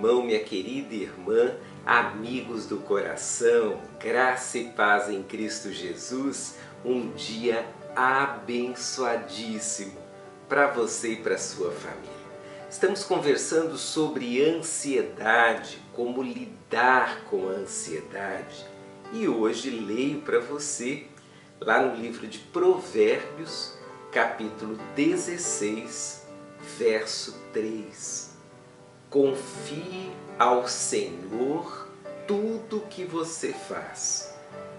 irmão, minha querida irmã, amigos do coração, graça e paz em Cristo Jesus, um dia abençoadíssimo para você e para sua família. Estamos conversando sobre ansiedade, como lidar com a ansiedade. E hoje leio para você lá no livro de Provérbios, capítulo 16, verso 3 Confie ao Senhor tudo o que você faz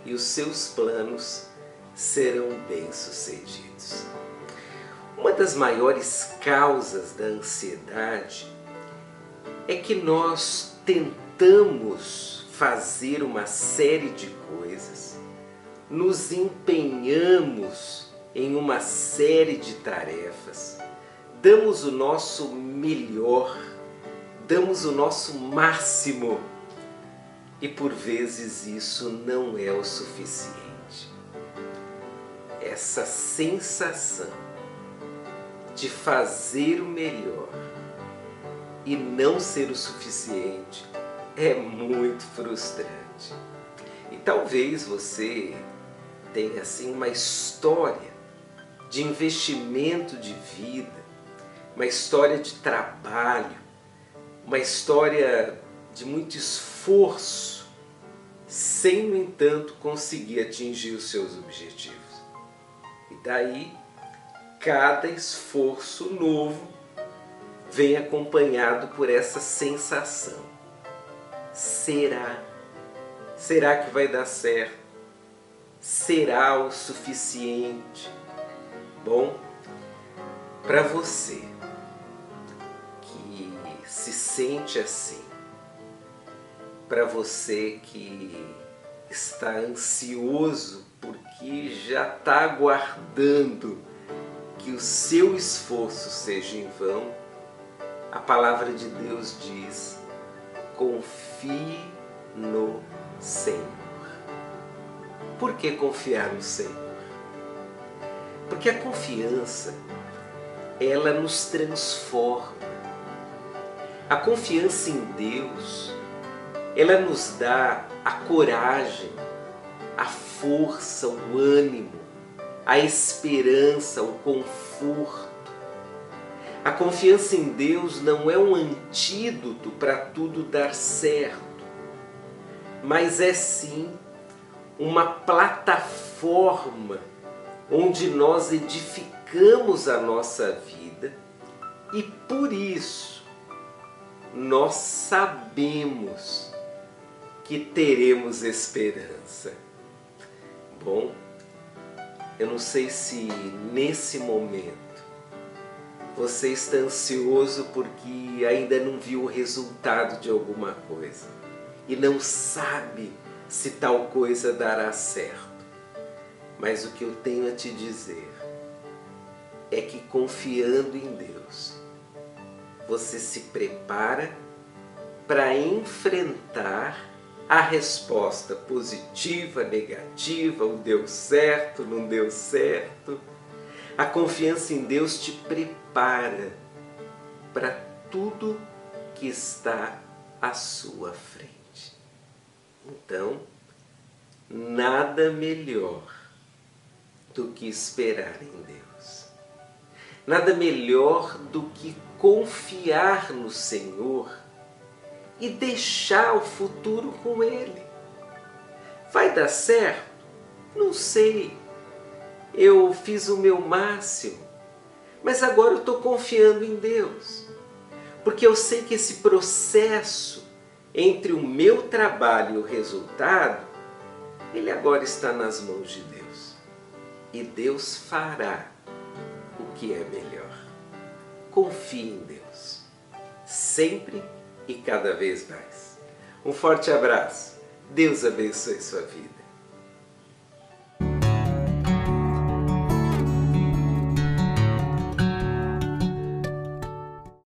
e os seus planos serão bem-sucedidos. Uma das maiores causas da ansiedade é que nós tentamos fazer uma série de coisas, nos empenhamos em uma série de tarefas, damos o nosso melhor, damos o nosso máximo e por vezes isso não é o suficiente. Essa sensação de fazer o melhor e não ser o suficiente é muito frustrante. E talvez você tenha assim uma história de investimento de vida, uma história de trabalho, uma história de muito esforço, sem, no entanto, conseguir atingir os seus objetivos. E daí, cada esforço novo vem acompanhado por essa sensação. Será? Será que vai dar certo? Será o suficiente? Bom, para você se sente assim, para você que está ansioso porque já está aguardando que o seu esforço seja em vão, a palavra de Deus diz: confie no Senhor. Por que confiar no Senhor? Porque a confiança, ela nos transforma. A confiança em Deus ela nos dá a coragem, a força, o ânimo, a esperança, o conforto. A confiança em Deus não é um antídoto para tudo dar certo, mas é sim uma plataforma onde nós edificamos a nossa vida e por isso nós sabemos que teremos esperança. Bom, eu não sei se nesse momento você está ansioso porque ainda não viu o resultado de alguma coisa e não sabe se tal coisa dará certo. Mas o que eu tenho a te dizer é que confiando em Deus, você se prepara para enfrentar a resposta positiva, negativa, o deu certo, não deu certo. A confiança em Deus te prepara para tudo que está à sua frente. Então, nada melhor do que esperar em Deus. Nada melhor do que confiar no Senhor e deixar o futuro com Ele. Vai dar certo? Não sei. Eu fiz o meu máximo, mas agora eu estou confiando em Deus, porque eu sei que esse processo entre o meu trabalho e o resultado, ele agora está nas mãos de Deus. E Deus fará o que é melhor. Confie em Deus. Sempre e cada vez mais. Um forte abraço. Deus abençoe sua vida.